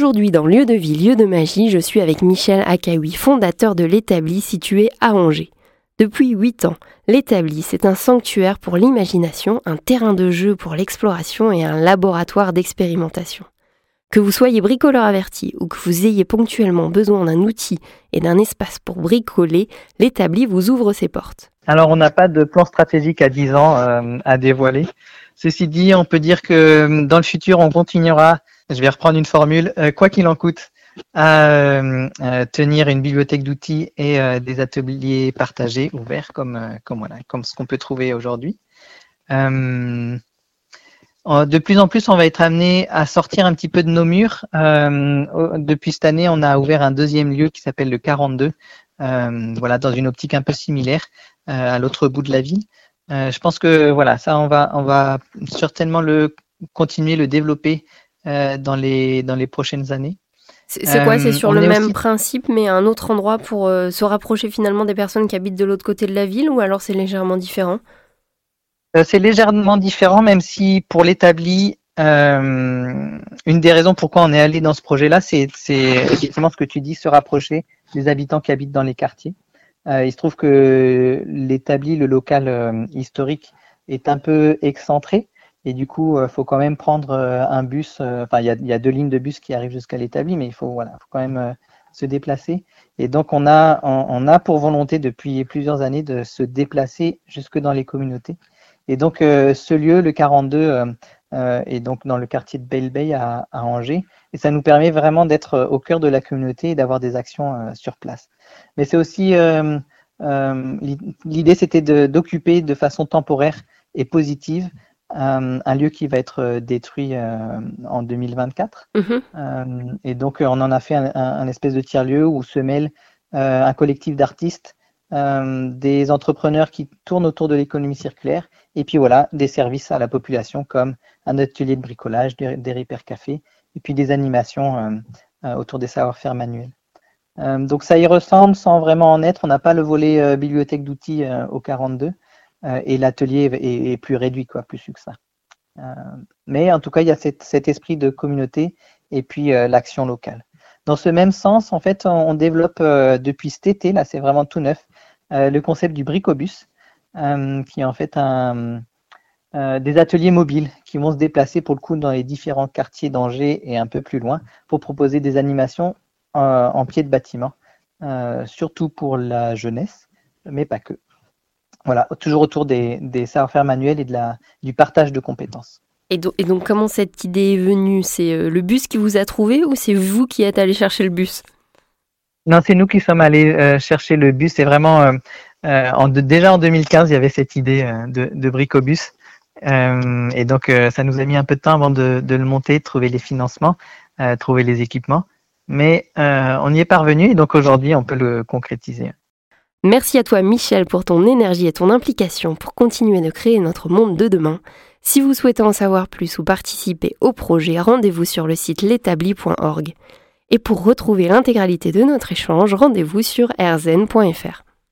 Aujourd'hui, dans Lieu de vie, lieu de magie, je suis avec Michel Akaoui, fondateur de l'établi situé à Angers. Depuis 8 ans, l'établi, c'est un sanctuaire pour l'imagination, un terrain de jeu pour l'exploration et un laboratoire d'expérimentation. Que vous soyez bricoleur averti ou que vous ayez ponctuellement besoin d'un outil et d'un espace pour bricoler, l'établi vous ouvre ses portes. Alors on n'a pas de plan stratégique à 10 ans euh, à dévoiler. Ceci dit, on peut dire que euh, dans le futur, on continuera, je vais reprendre une formule, euh, quoi qu'il en coûte, à tenir une bibliothèque d'outils et des ateliers partagés, ouverts, comme, voilà, comme ce qu'on peut trouver aujourd'hui. De plus en plus, on va être amené à sortir un petit peu de nos murs. Euh, depuis cette année, on a ouvert un deuxième lieu qui s'appelle le 42, euh, voilà, dans une optique un peu similaire euh, à l'autre bout de la ville. je pense que voilà, ça, on va, on va certainement le continuer, le développer dans les dans les prochaines années. C'est quoi? C'est sur le même principe, mais un autre endroit pour se rapprocher finalement des personnes qui habitent de l'autre côté de la ville, ou alors c'est légèrement différent? Euh, c'est légèrement différent, même si pour l'établi, euh, une des raisons pourquoi on est allé dans ce projet-là, c'est effectivement ce que tu dis, se rapprocher des habitants qui habitent dans les quartiers. Euh, il se trouve que l'établi, le local euh, historique, est un peu excentré. Et du coup, il faut quand même prendre un bus. Enfin, il y a, y a, deux lignes de bus qui arrivent jusqu'à l'établi, mais il faut, voilà, faut quand même se déplacer. Et donc, on a, on, a pour volonté depuis plusieurs années de se déplacer jusque dans les communautés. Et donc, euh, ce lieu, le 42, euh, euh, est donc dans le quartier de Belle Bay à, Angers. Et ça nous permet vraiment d'être au cœur de la communauté et d'avoir des actions sur place. Mais c'est aussi, l'idée, c'était d'occuper de, façon temporaire et positive un lieu qui va être détruit en 2024. Mm-hmm. et donc, on en a fait un, un espèce de tiers-lieu où se mêlent un collectif d'artistes, des entrepreneurs qui tournent autour de l'économie circulaire et puis voilà, des services à la population comme un atelier de bricolage, des, des café, et puis des animations euh, euh, autour des savoir-faire manuels. Euh, donc ça y ressemble sans vraiment en être. On n'a pas le volet bibliothèque d'outils au 42 et l'atelier est, plus réduit, quoi, plus succinct. mais en tout cas, il y a cet esprit de communauté et puis l'action locale. Dans ce même sens, en fait, on, développe depuis cet été, là c'est vraiment tout neuf, le concept du bricobus, euh, qui est en fait euh, des ateliers mobiles qui vont se déplacer pour le coup dans les différents quartiers d'Angers et un peu plus loin pour proposer des animations euh, en pied de bâtiment, surtout pour la jeunesse, mais pas que. Voilà, toujours autour des, des savoir-faire manuels et de la, du partage de compétences. Et donc, et donc, comment cette idée est venue? C'est le bus qui vous a trouvé ou c'est vous qui êtes allé chercher le bus? Non, c'est nous qui sommes allés chercher le bus. C'est vraiment euh, en déjà en 2015, il y avait cette idée euh, de, de Bricobus. Euh, et donc, ça nous a mis un peu de temps avant de, de le monter, de trouver les financements, trouver les équipements. Mais on y est parvenu et donc aujourd'hui, on peut le concrétiser. Merci à toi Michel pour ton énergie et ton implication pour continuer de créer notre monde de demain. Si vous souhaitez en savoir plus ou participer au projet, rendez-vous sur le site l'établi.org. Et pour retrouver l'intégralité de notre échange, rendez-vous sur rzen.fr.